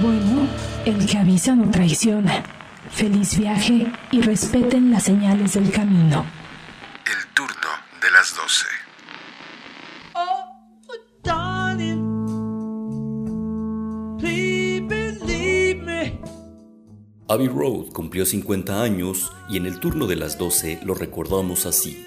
Bueno, el que avisa no traiciona. Feliz viaje y respeten las señales del camino. El turno de las 12. Abbey Road cumplió 50 años y en el turno de las 12 lo recordamos así.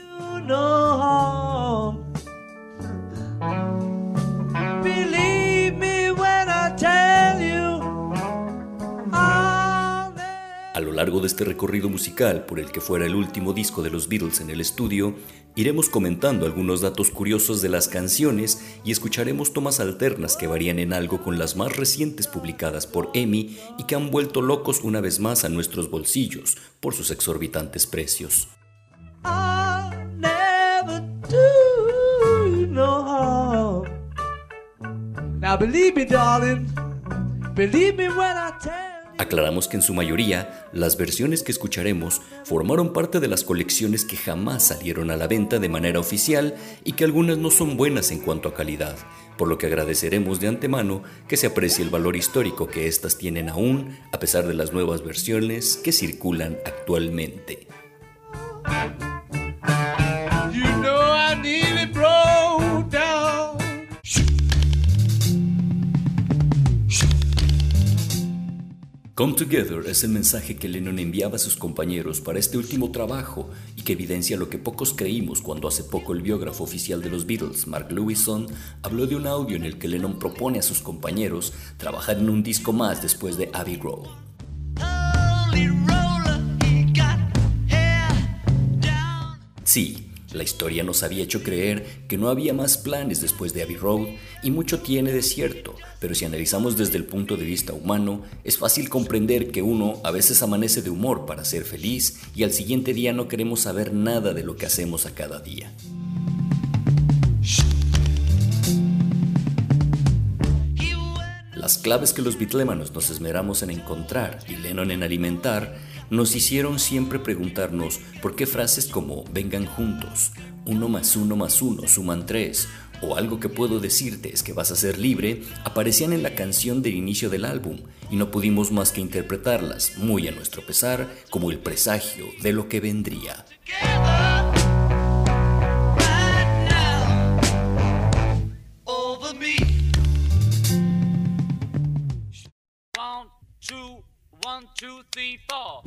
Largo de este recorrido musical, por el que fuera el último disco de los Beatles en el estudio, iremos comentando algunos datos curiosos de las canciones y escucharemos tomas alternas que varían en algo con las más recientes publicadas por EMI y que han vuelto locos una vez más a nuestros bolsillos por sus exorbitantes precios. Aclaramos que en su mayoría, las versiones que escucharemos formaron parte de las colecciones que jamás salieron a la venta de manera oficial y que algunas no son buenas en cuanto a calidad, por lo que agradeceremos de antemano que se aprecie el valor histórico que éstas tienen aún, a pesar de las nuevas versiones que circulan actualmente. Come Together es el mensaje que Lennon enviaba a sus compañeros para este último trabajo y que evidencia lo que pocos creímos cuando hace poco el biógrafo oficial de los Beatles, Mark Lewison, habló de un audio en el que Lennon propone a sus compañeros trabajar en un disco más después de Abbey Road. Sí, la historia nos había hecho creer que no había más planes después de Abbey Road y mucho tiene de cierto, pero si analizamos desde el punto de vista humano, es fácil comprender que uno a veces amanece de humor para ser feliz y al siguiente día no queremos saber nada de lo que hacemos a cada día. Las claves que los bitlemanos nos esmeramos en encontrar y Lennon en alimentar nos hicieron siempre preguntarnos por qué frases como vengan juntos, uno más uno más uno suman tres, o algo que puedo decirte es que vas a ser libre, aparecían en la canción del inicio del álbum y no pudimos más que interpretarlas, muy a nuestro pesar, como el presagio de lo que vendría. Two, three, four.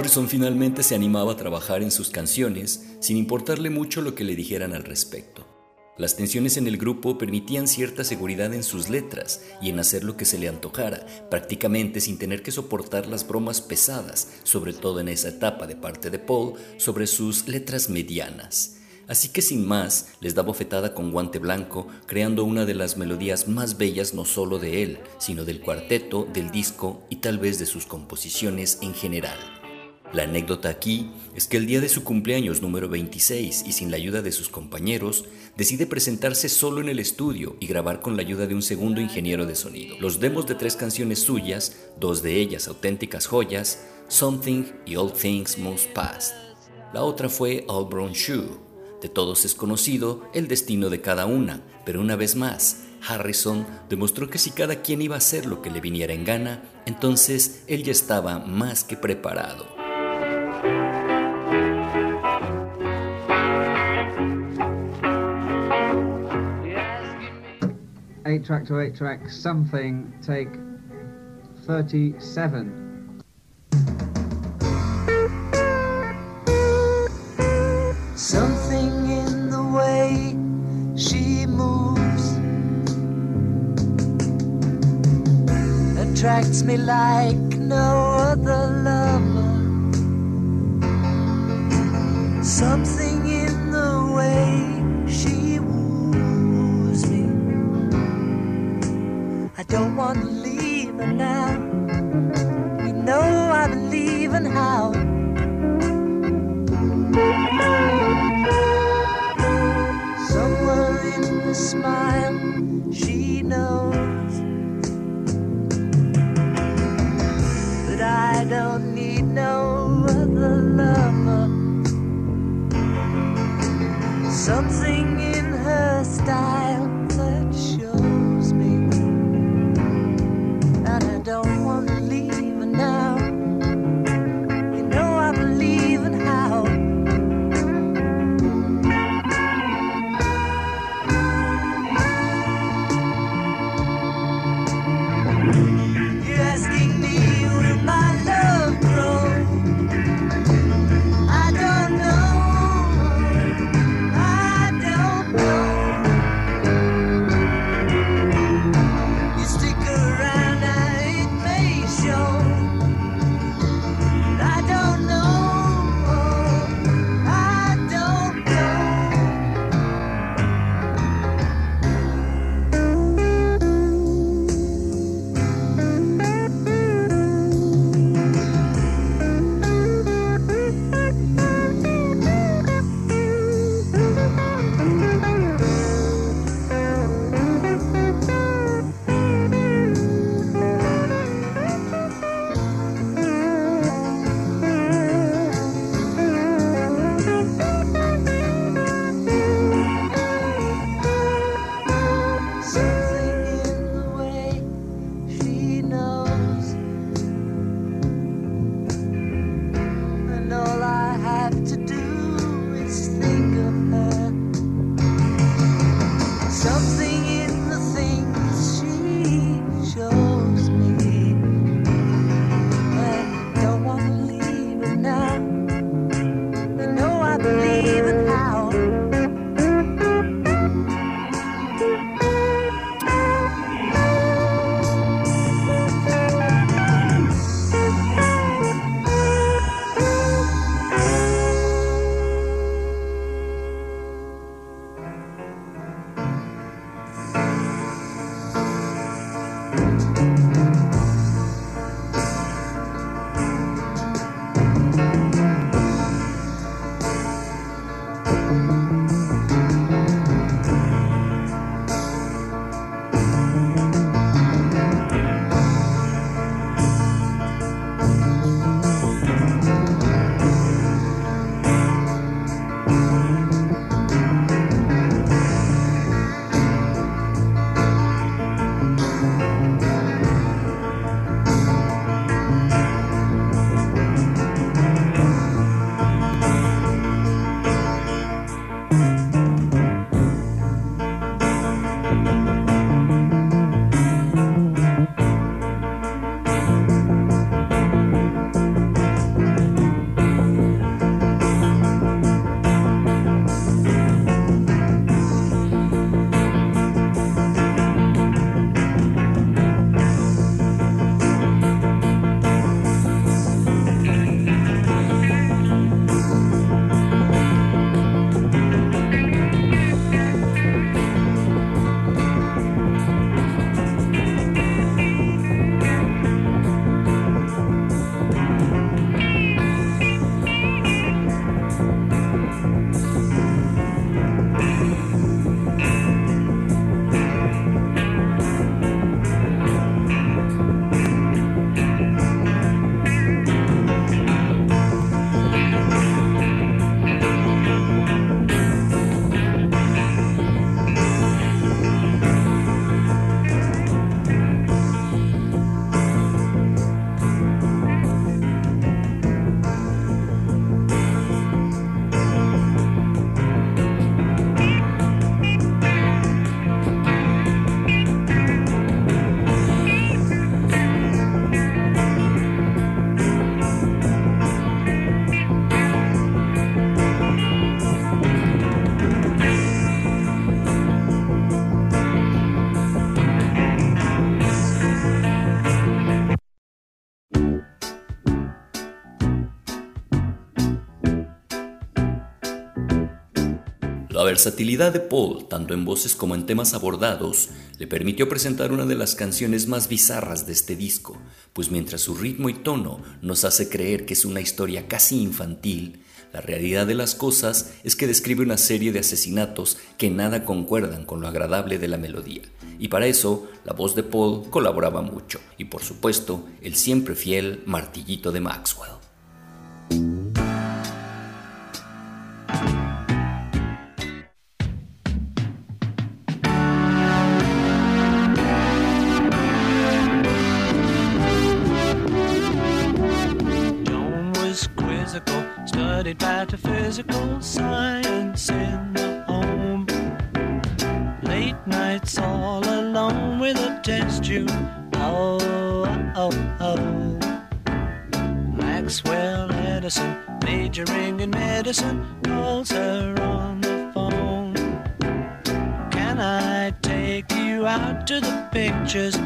Harrison finalmente se animaba a trabajar en sus canciones sin importarle mucho lo que le dijeran al respecto. Las tensiones en el grupo permitían cierta seguridad en sus letras y en hacer lo que se le antojara, prácticamente sin tener que soportar las bromas pesadas, sobre todo en esa etapa de parte de Paul, sobre sus letras medianas. Así que sin más, les da bofetada con guante blanco, creando una de las melodías más bellas no solo de él, sino del cuarteto, del disco y tal vez de sus composiciones en general. La anécdota aquí es que el día de su cumpleaños número 26 y sin la ayuda de sus compañeros, decide presentarse solo en el estudio y grabar con la ayuda de un segundo ingeniero de sonido. Los demos de tres canciones suyas, dos de ellas auténticas joyas, Something y All Things Must Pass. La otra fue All Brown Shoe. De todos es conocido el destino de cada una, pero una vez más, Harrison demostró que si cada quien iba a hacer lo que le viniera en gana, entonces él ya estaba más que preparado. Eight track to eight track something take 37 something in the way she moves attracts me like no other lover. Something in the way don't want to leave her now. You know I believe in how. Somewhere in the smile, she knows that I don't need no other lover. Something in her style La versatilidad de Paul, tanto en voces como en temas abordados, le permitió presentar una de las canciones más bizarras de este disco, pues mientras su ritmo y tono nos hace creer que es una historia casi infantil, la realidad de las cosas es que describe una serie de asesinatos que nada concuerdan con lo agradable de la melodía. Y para eso, la voz de Paul colaboraba mucho, y por supuesto, el siempre fiel martillito de Maxwell. Pictures,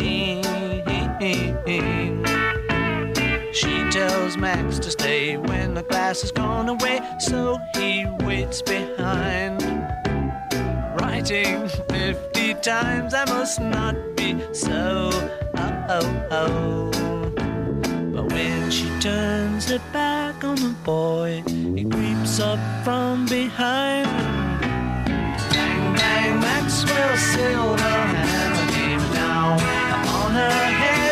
scene. She tells Max to stay when the class has gone away, so he waits behind. Writing 50 times, I must not be so. Oh, oh, oh. But when she turns her back on the boy, he creeps up from behind. Bang, bang, Maxwell Silver hammer came down upon her head.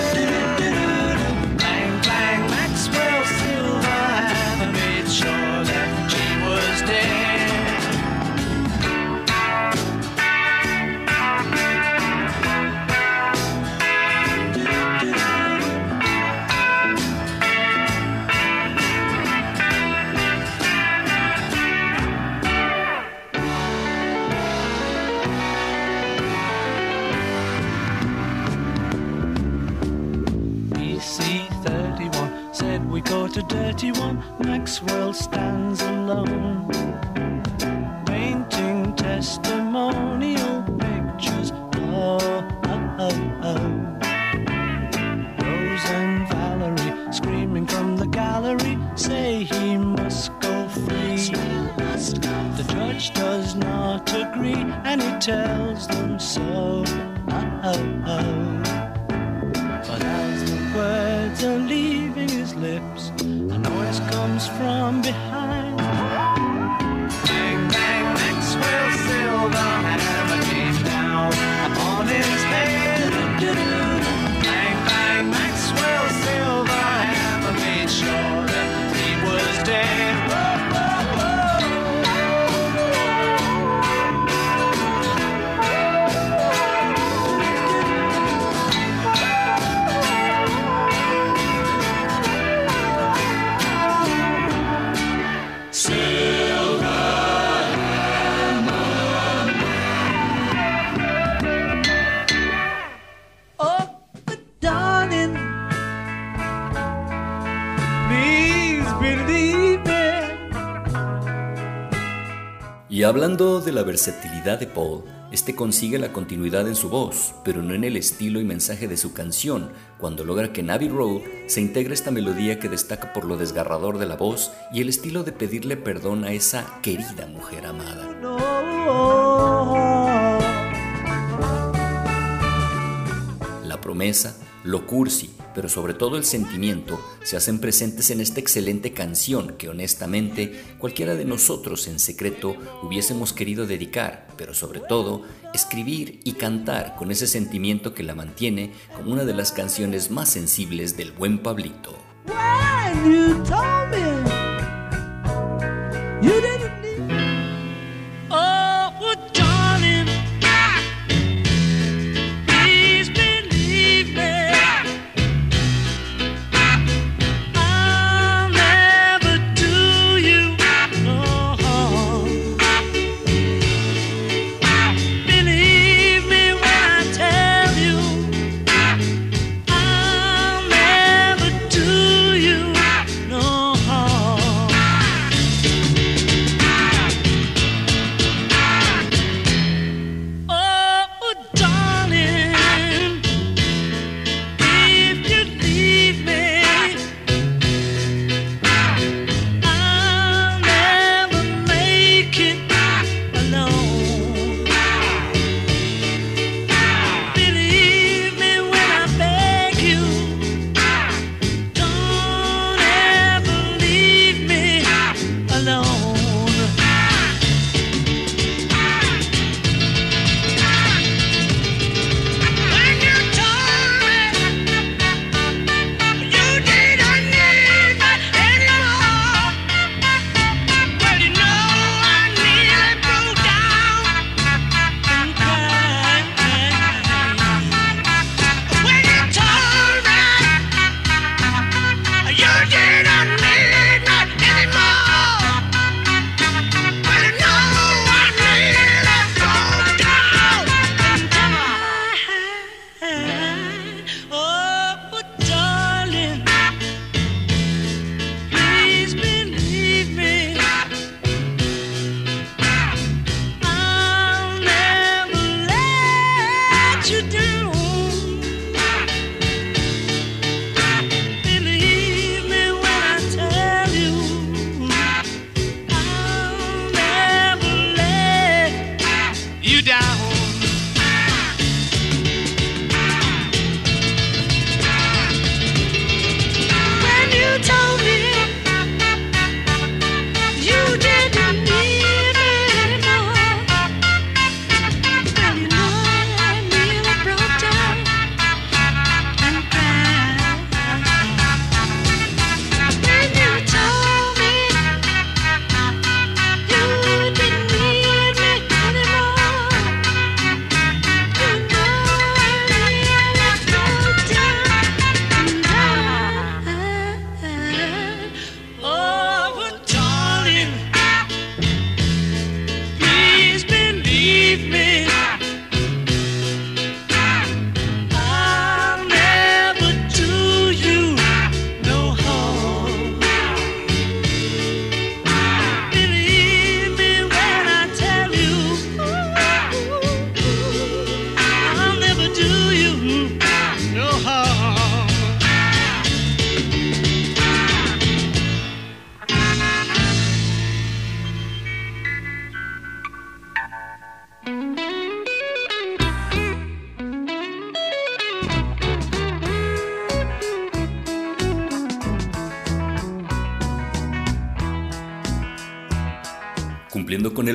31, Maxwell stands alone. Painting testimonial pictures. Oh, oh, oh, oh. Rose and Valerie screaming from the gallery say he must go free. The judge does not agree and he tells them so. Oh, oh, oh. But comes from behind. Y hablando de la versatilidad de Paul, este consigue la continuidad en su voz, pero no en el estilo y mensaje de su canción, cuando logra que en Abbey Road se integre esta melodía que destaca por lo desgarrador de la voz y el estilo de pedirle perdón a esa querida mujer amada. La promesa, lo cursi, pero sobre todo el sentimiento, se hacen presentes en esta excelente canción que honestamente cualquiera de nosotros en secreto hubiésemos querido dedicar, pero sobre todo escribir y cantar con ese sentimiento que la mantiene como una de las canciones más sensibles del buen Pablito.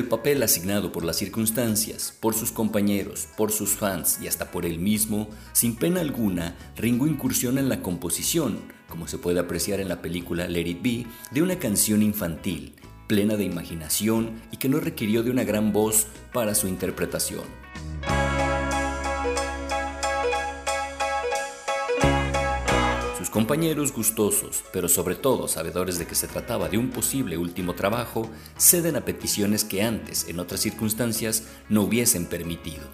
El papel asignado por las circunstancias, por sus compañeros, por sus fans y hasta por él mismo, sin pena alguna, Ringo incursiona en la composición, como se puede apreciar en la película Let It Be, de una canción infantil, plena de imaginación y que no requirió de una gran voz para su interpretación. Compañeros gustosos, pero sobre todo sabedores de que se trataba de un posible último trabajo, ceden a peticiones que antes, en otras circunstancias, no hubiesen permitido.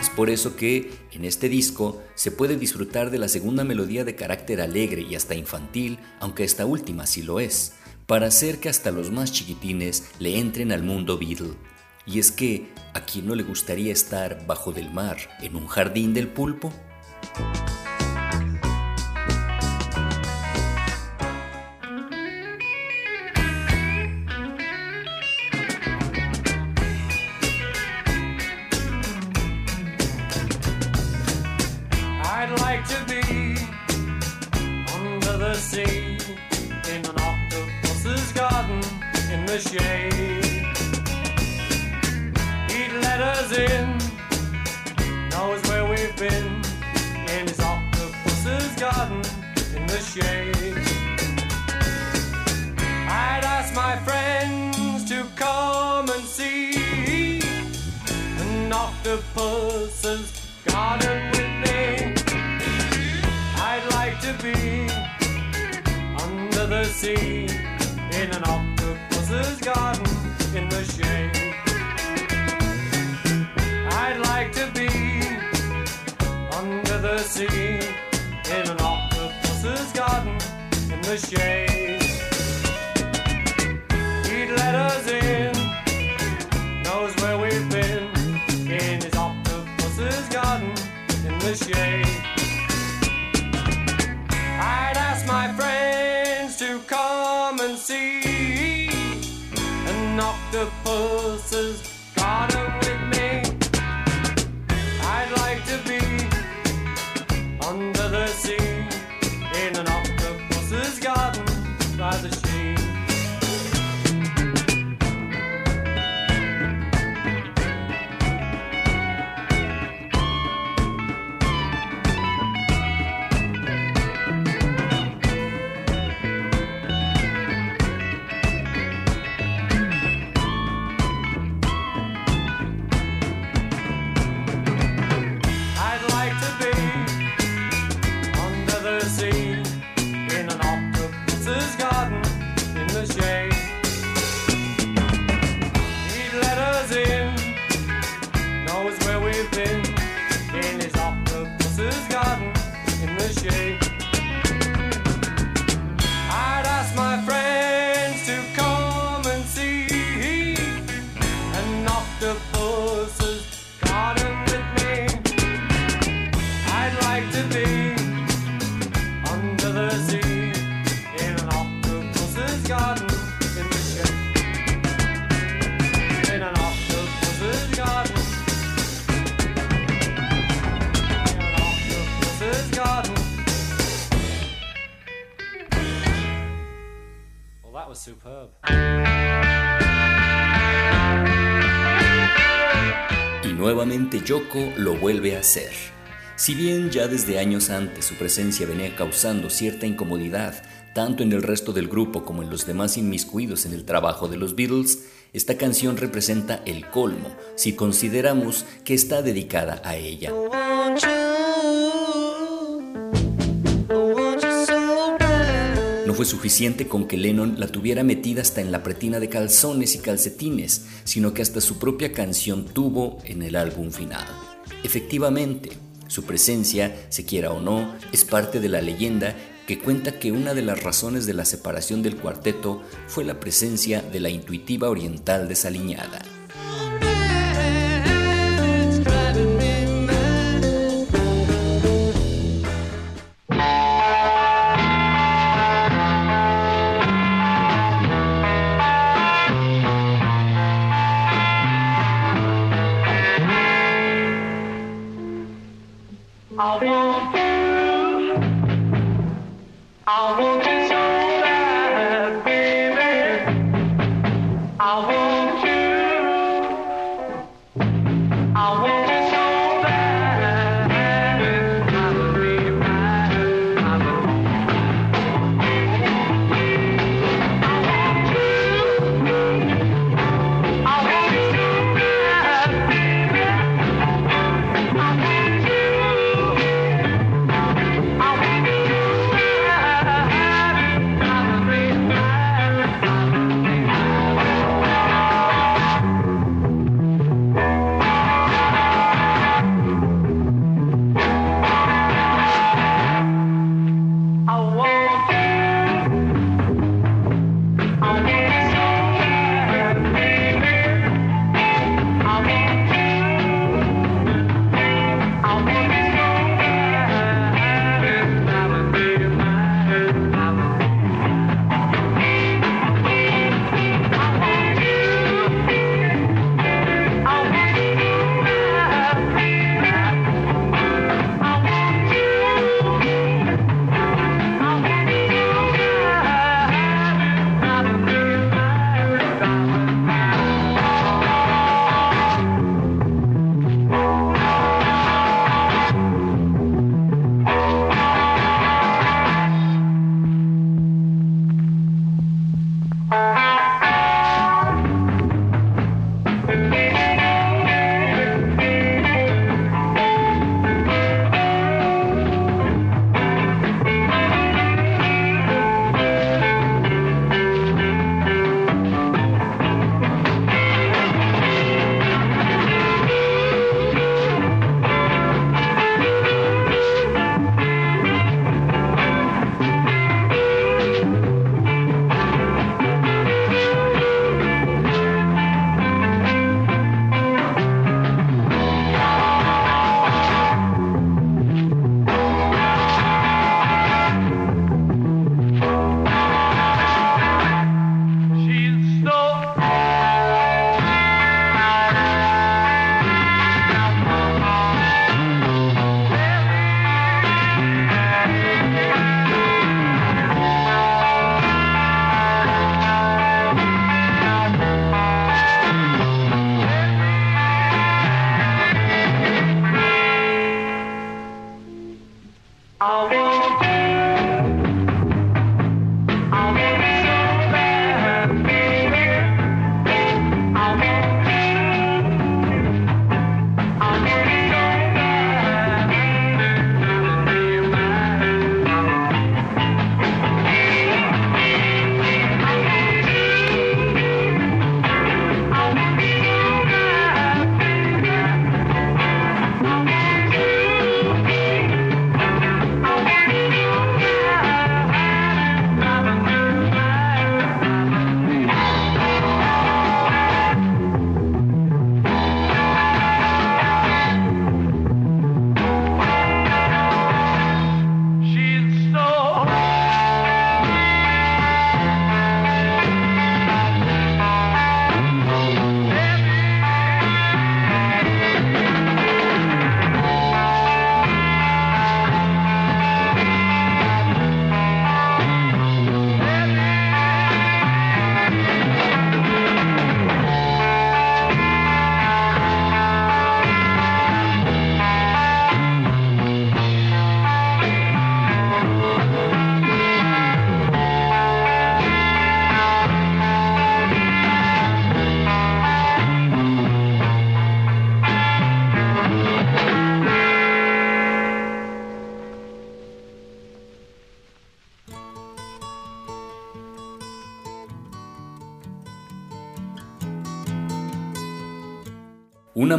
Es por eso que en este disco se puede disfrutar de la segunda melodía de carácter alegre y hasta infantil, aunque esta última sí lo es, para hacer que hasta los más chiquitines le entren al mundo Beatle y es que, ¿a quién no le gustaría estar bajo del mar en un jardín del pulpo? I'd sea in an octopus's garden in the shade. I'd like to be under the sea in an octopus's garden in the shade. J. let us in, knows where we've been. Yoko lo vuelve a hacer. Si bien ya desde años antes su presencia venía causando cierta incomodidad, tanto en el resto del grupo como en los demás inmiscuidos en el trabajo de los Beatles, esta canción representa el colmo si consideramos que está dedicada a ella. Fue suficiente con que Lennon la tuviera metida hasta en la pretina de calzones y calcetines, sino que hasta su propia canción tuvo en el álbum final. Efectivamente, su presencia, se quiera o no, es parte de la leyenda que cuenta que una de las razones de la separación del cuarteto fue la presencia de la intuitiva oriental desaliñada. I want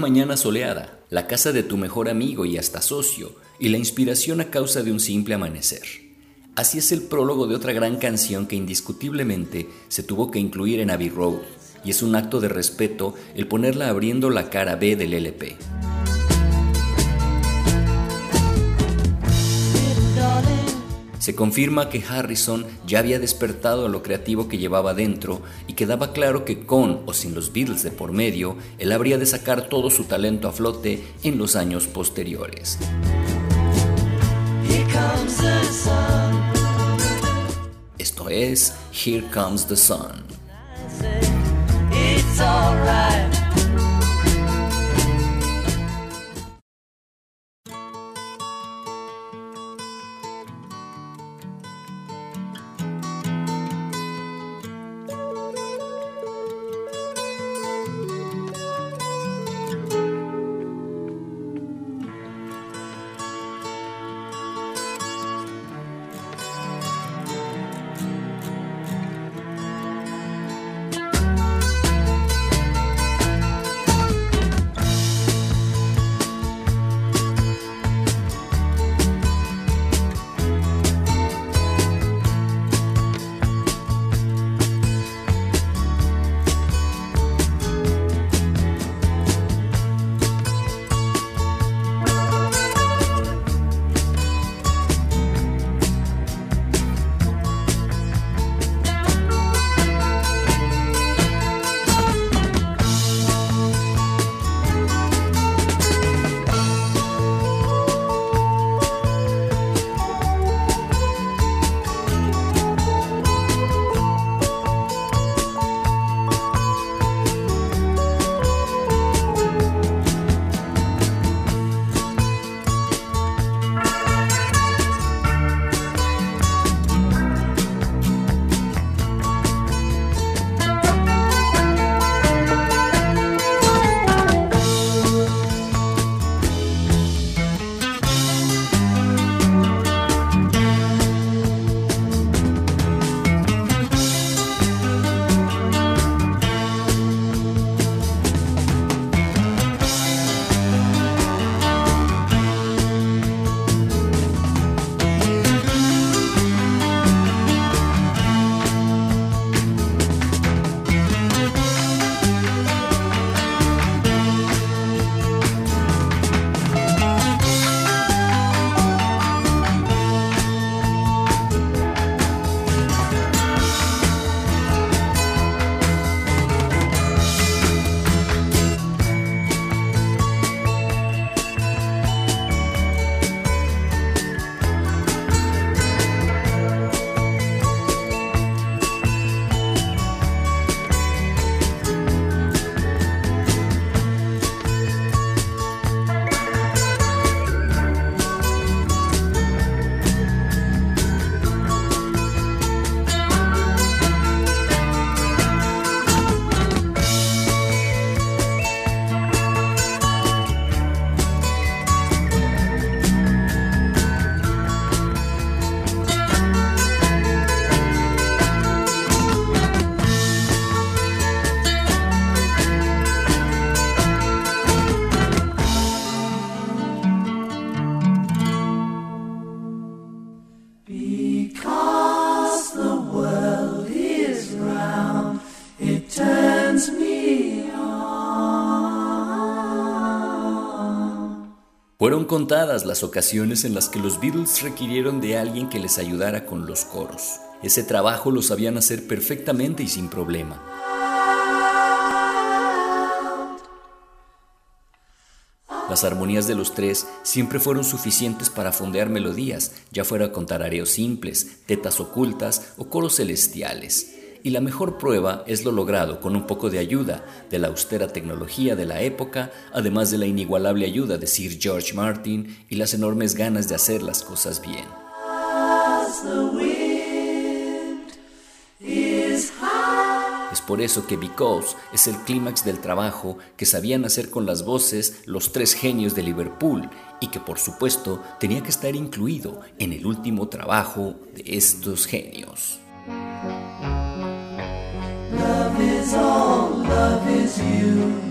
mañana soleada, la casa de tu mejor amigo y hasta socio, y la inspiración a causa de un simple amanecer. Así es el prólogo de otra gran canción que indiscutiblemente se tuvo que incluir en Abbey Road, y es un acto de respeto el ponerla abriendo la cara B del LP. Se confirma que Harrison ya había despertado a lo creativo que llevaba dentro y quedaba claro que con o sin los Beatles de por medio, él habría de sacar todo su talento a flote en los años posteriores. Esto es Here Comes the Sun. Contadas las ocasiones en las que los Beatles requirieron de alguien que les ayudara con los coros. Ese trabajo lo sabían hacer perfectamente y sin problema. Las armonías de los tres siempre fueron suficientes para fondear melodías, ya fuera con tarareos simples, tetas ocultas o coros celestiales y la mejor prueba es lo logrado con un poco de ayuda de la austera tecnología de la época, además de la inigualable ayuda de Sir George Martin y las enormes ganas de hacer las cosas bien. Es por eso que Because es el clímax del trabajo que sabían hacer con las voces los tres genios de Liverpool y que por supuesto tenía que estar incluido en el último trabajo de estos genios. Love is all, love is you.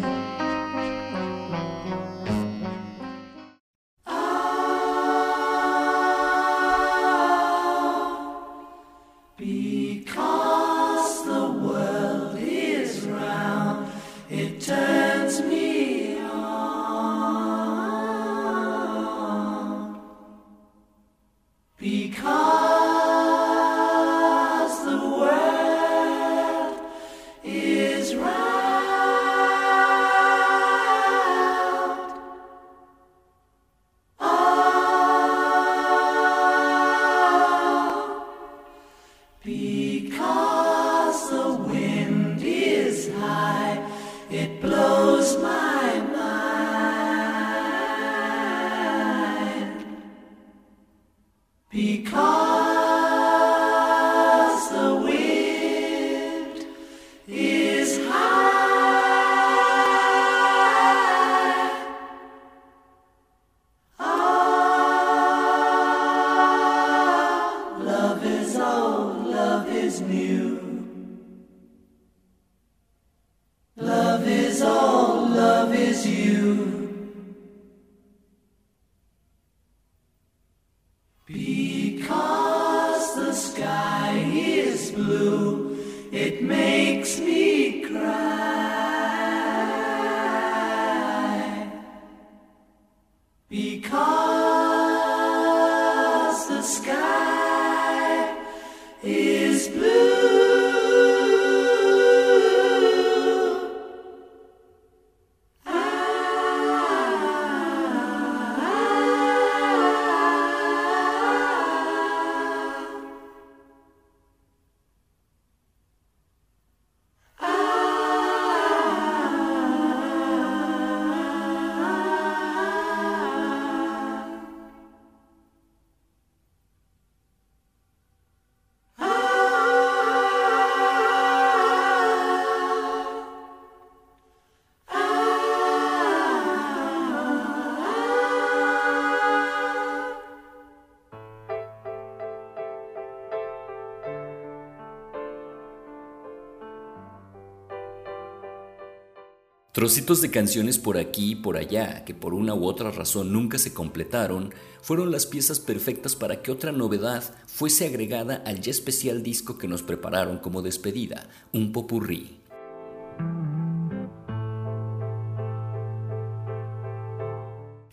Trocitos de canciones por aquí y por allá, que por una u otra razón nunca se completaron, fueron las piezas perfectas para que otra novedad fuese agregada al ya especial disco que nos prepararon como despedida, un popurrí.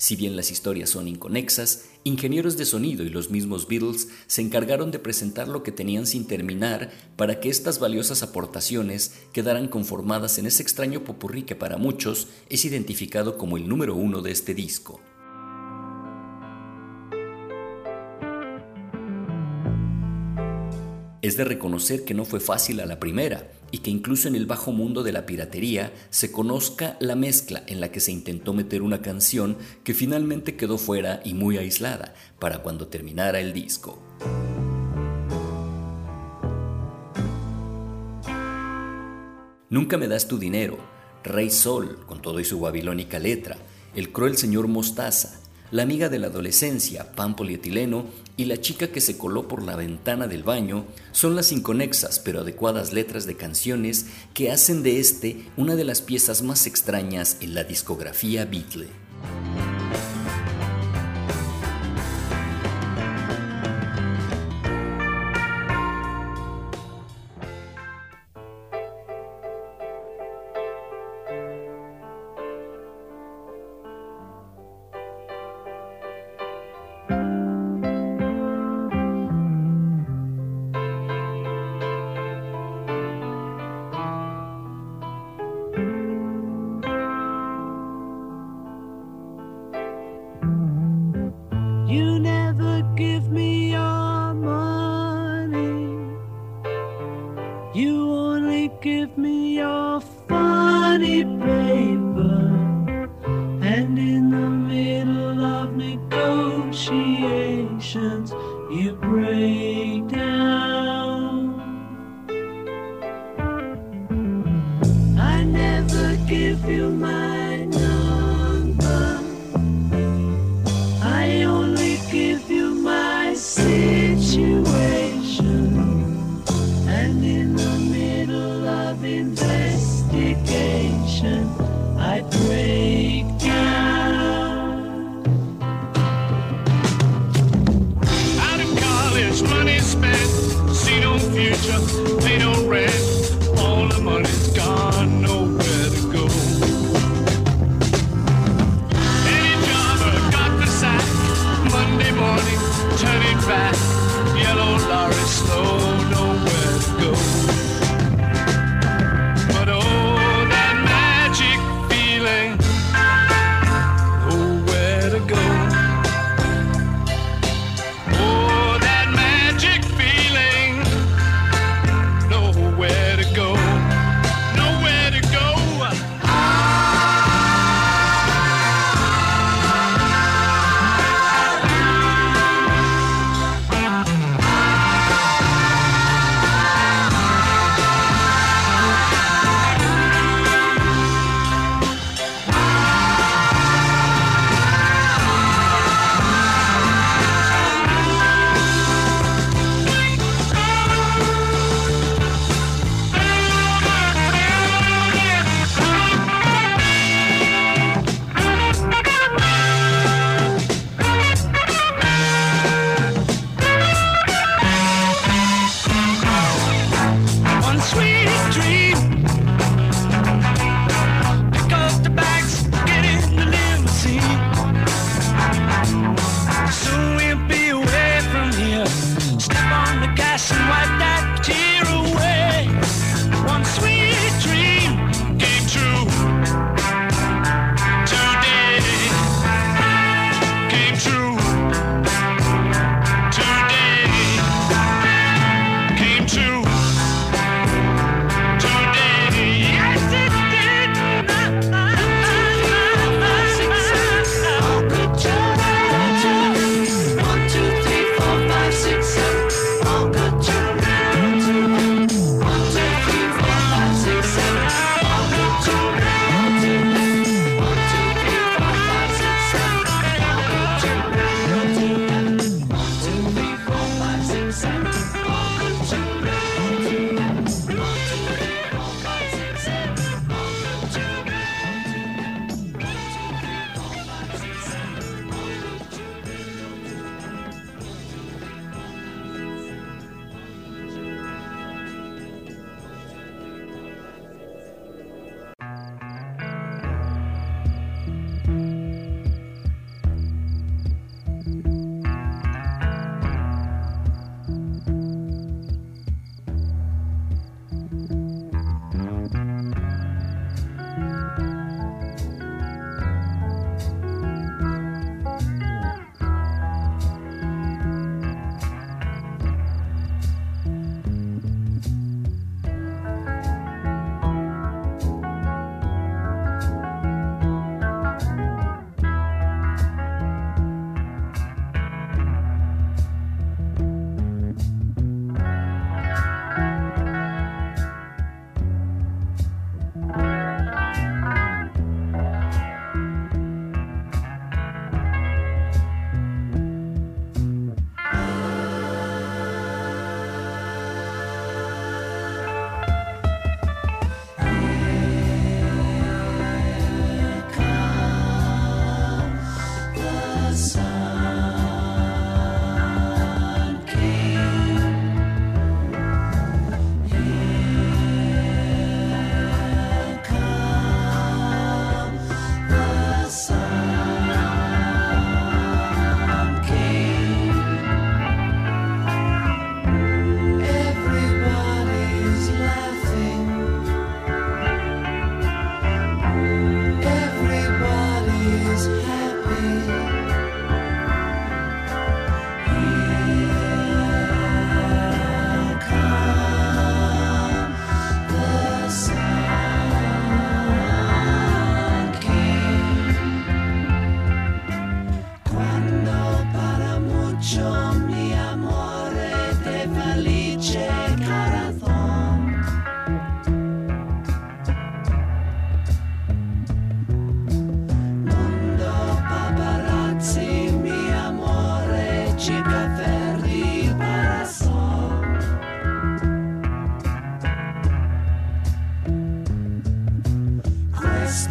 Si bien las historias son inconexas, ingenieros de sonido y los mismos Beatles se encargaron de presentar lo que tenían sin terminar para que estas valiosas aportaciones quedaran conformadas en ese extraño popurrí que para muchos es identificado como el número uno de este disco. Es de reconocer que no fue fácil a la primera y que incluso en el bajo mundo de la piratería se conozca la mezcla en la que se intentó meter una canción que finalmente quedó fuera y muy aislada para cuando terminara el disco. Nunca me das tu dinero, Rey Sol, con todo y su babilónica letra, el cruel señor Mostaza, la amiga de la adolescencia, pan polietileno, y la chica que se coló por la ventana del baño son las inconexas pero adecuadas letras de canciones que hacen de este una de las piezas más extrañas en la discografía Beatle.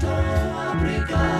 Africa.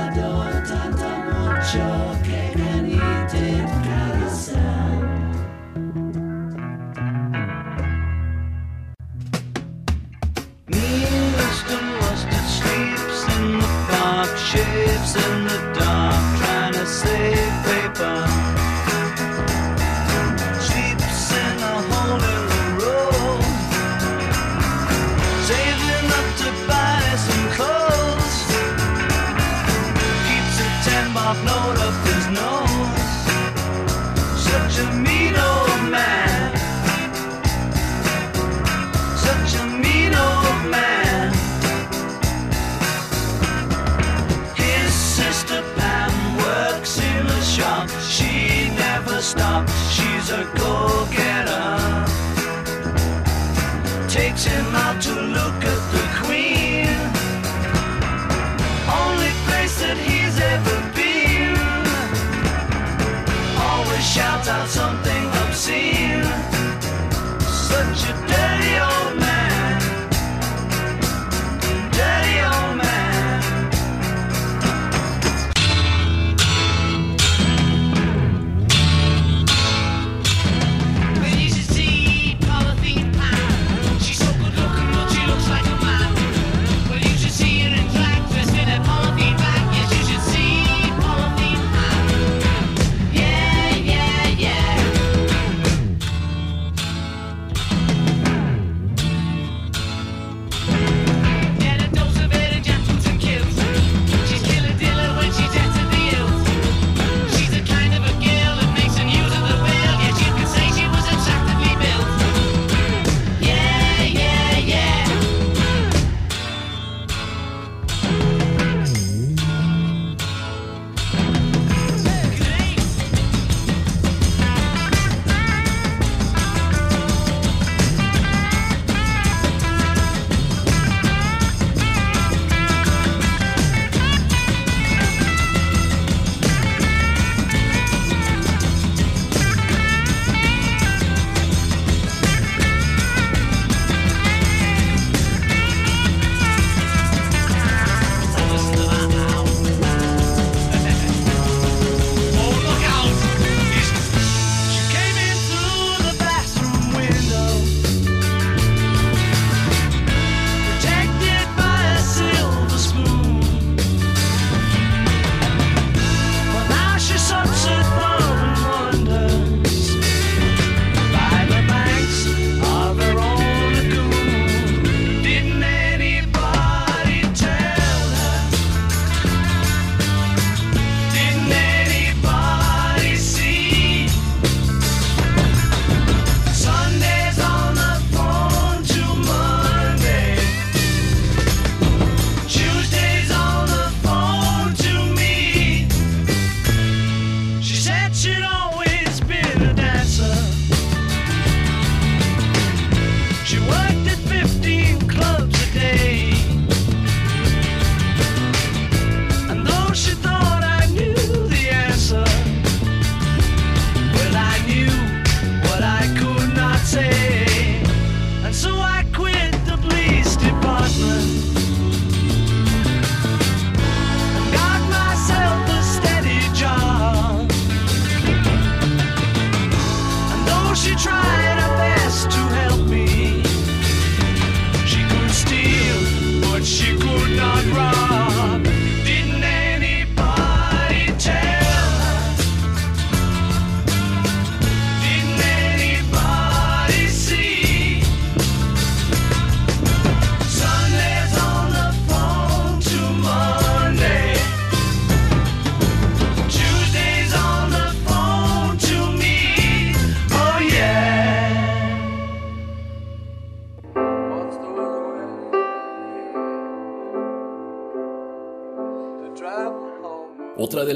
trying our best to help.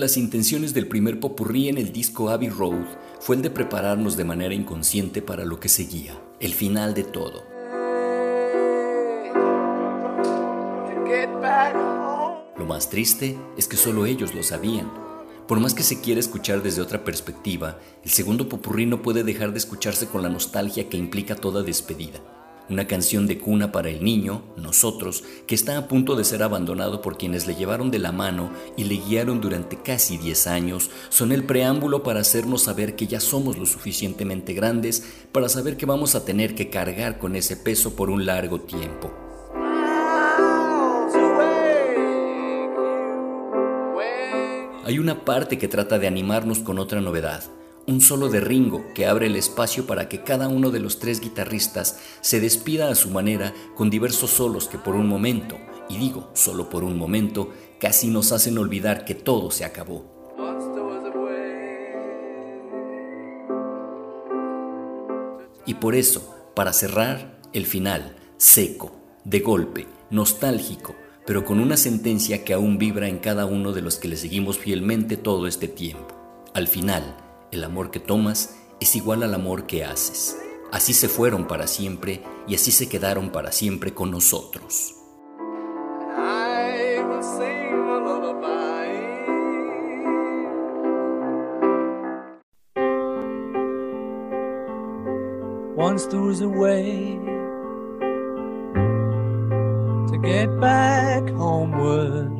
las intenciones del primer popurrí en el disco Abbey Road fue el de prepararnos de manera inconsciente para lo que seguía, el final de todo. Lo más triste es que solo ellos lo sabían. Por más que se quiera escuchar desde otra perspectiva, el segundo popurrí no puede dejar de escucharse con la nostalgia que implica toda despedida una canción de cuna para el niño, nosotros, que está a punto de ser abandonado por quienes le llevaron de la mano y le guiaron durante casi 10 años, son el preámbulo para hacernos saber que ya somos lo suficientemente grandes para saber que vamos a tener que cargar con ese peso por un largo tiempo. Hay una parte que trata de animarnos con otra novedad, un solo de Ringo que abre el espacio para que cada uno de los tres guitarristas se despida a su manera con diversos solos que por un momento, y digo solo por un momento, casi nos hacen olvidar que todo se acabó. Y por eso, para cerrar, el final, seco, de golpe, nostálgico, pero con una sentencia que aún vibra en cada uno de los que le seguimos fielmente todo este tiempo. Al final, el amor que tomas es igual al amor que haces. Así se fueron para siempre y así se quedaron para siempre con nosotros. Once a way to get back homeward.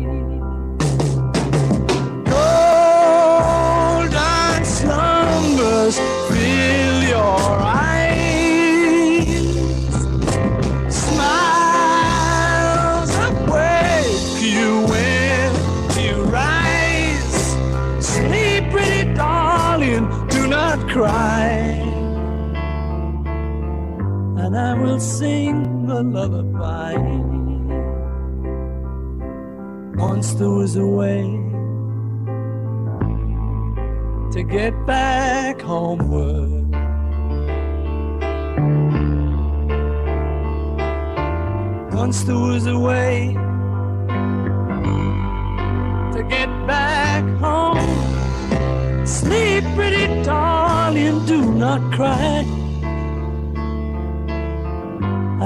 A lullaby. Once there was a way to get back homeward. Once there was a way to get back home. Sleep, pretty darling, do not cry.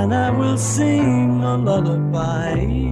And I will sing a lullaby.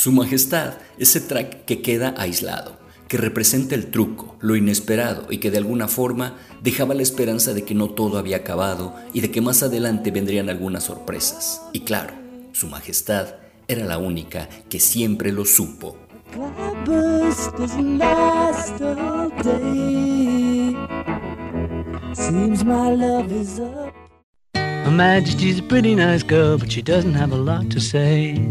Su Majestad, ese track que queda aislado, que representa el truco, lo inesperado y que de alguna forma dejaba la esperanza de que no todo había acabado y de que más adelante vendrían algunas sorpresas. Y claro, Su Majestad era la única que siempre lo supo. Cloudburst doesn't last all day. Seems my love is up. Her Majesty's a pretty nice girl, but she doesn't have a lot to say.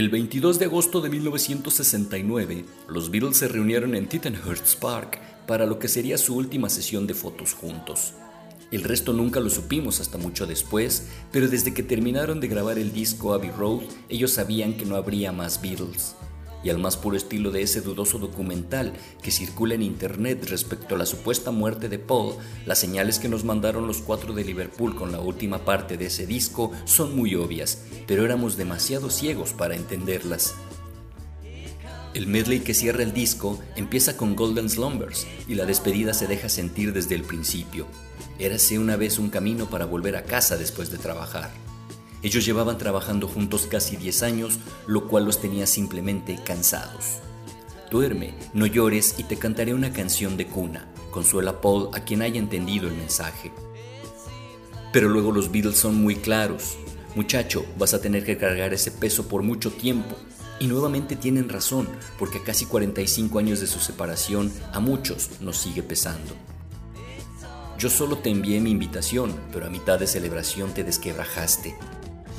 El 22 de agosto de 1969, los Beatles se reunieron en Tittenhurst Park para lo que sería su última sesión de fotos juntos. El resto nunca lo supimos hasta mucho después, pero desde que terminaron de grabar el disco Abbey Road, ellos sabían que no habría más Beatles. Y al más puro estilo de ese dudoso documental que circula en internet respecto a la supuesta muerte de Paul, las señales que nos mandaron los cuatro de Liverpool con la última parte de ese disco son muy obvias, pero éramos demasiado ciegos para entenderlas. El medley que cierra el disco empieza con Golden Slumbers y la despedida se deja sentir desde el principio. Érase una vez un camino para volver a casa después de trabajar. Ellos llevaban trabajando juntos casi 10 años, lo cual los tenía simplemente cansados. Duerme, no llores y te cantaré una canción de cuna, consuela Paul a quien haya entendido el mensaje. Pero luego los Beatles son muy claros. Muchacho, vas a tener que cargar ese peso por mucho tiempo. Y nuevamente tienen razón, porque a casi 45 años de su separación, a muchos nos sigue pesando. Yo solo te envié mi invitación, pero a mitad de celebración te desquebrajaste.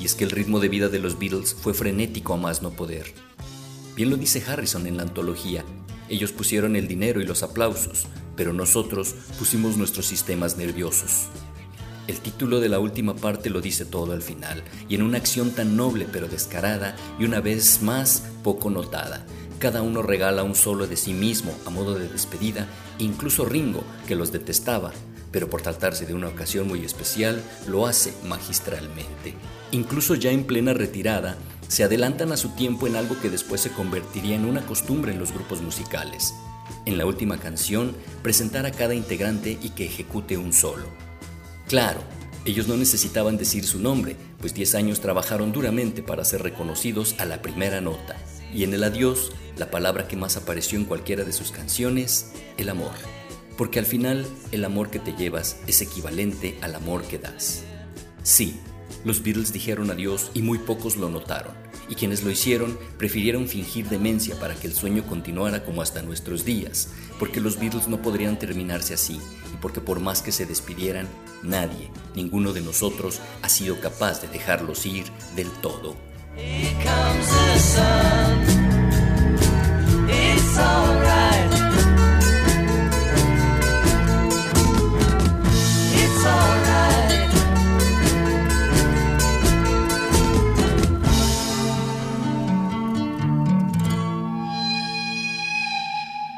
Y es que el ritmo de vida de los Beatles fue frenético a más no poder. Bien lo dice Harrison en la antología. Ellos pusieron el dinero y los aplausos, pero nosotros pusimos nuestros sistemas nerviosos. El título de la última parte lo dice todo al final, y en una acción tan noble pero descarada y una vez más poco notada. Cada uno regala un solo de sí mismo a modo de despedida, incluso Ringo, que los detestaba, pero por tratarse de una ocasión muy especial, lo hace magistralmente. Incluso ya en plena retirada, se adelantan a su tiempo en algo que después se convertiría en una costumbre en los grupos musicales. En la última canción, presentar a cada integrante y que ejecute un solo. Claro, ellos no necesitaban decir su nombre, pues 10 años trabajaron duramente para ser reconocidos a la primera nota. Y en el adiós, la palabra que más apareció en cualquiera de sus canciones, el amor. Porque al final, el amor que te llevas es equivalente al amor que das. Sí, los Beatles dijeron adiós y muy pocos lo notaron, y quienes lo hicieron prefirieron fingir demencia para que el sueño continuara como hasta nuestros días, porque los Beatles no podrían terminarse así, y porque por más que se despidieran, nadie, ninguno de nosotros, ha sido capaz de dejarlos ir del todo.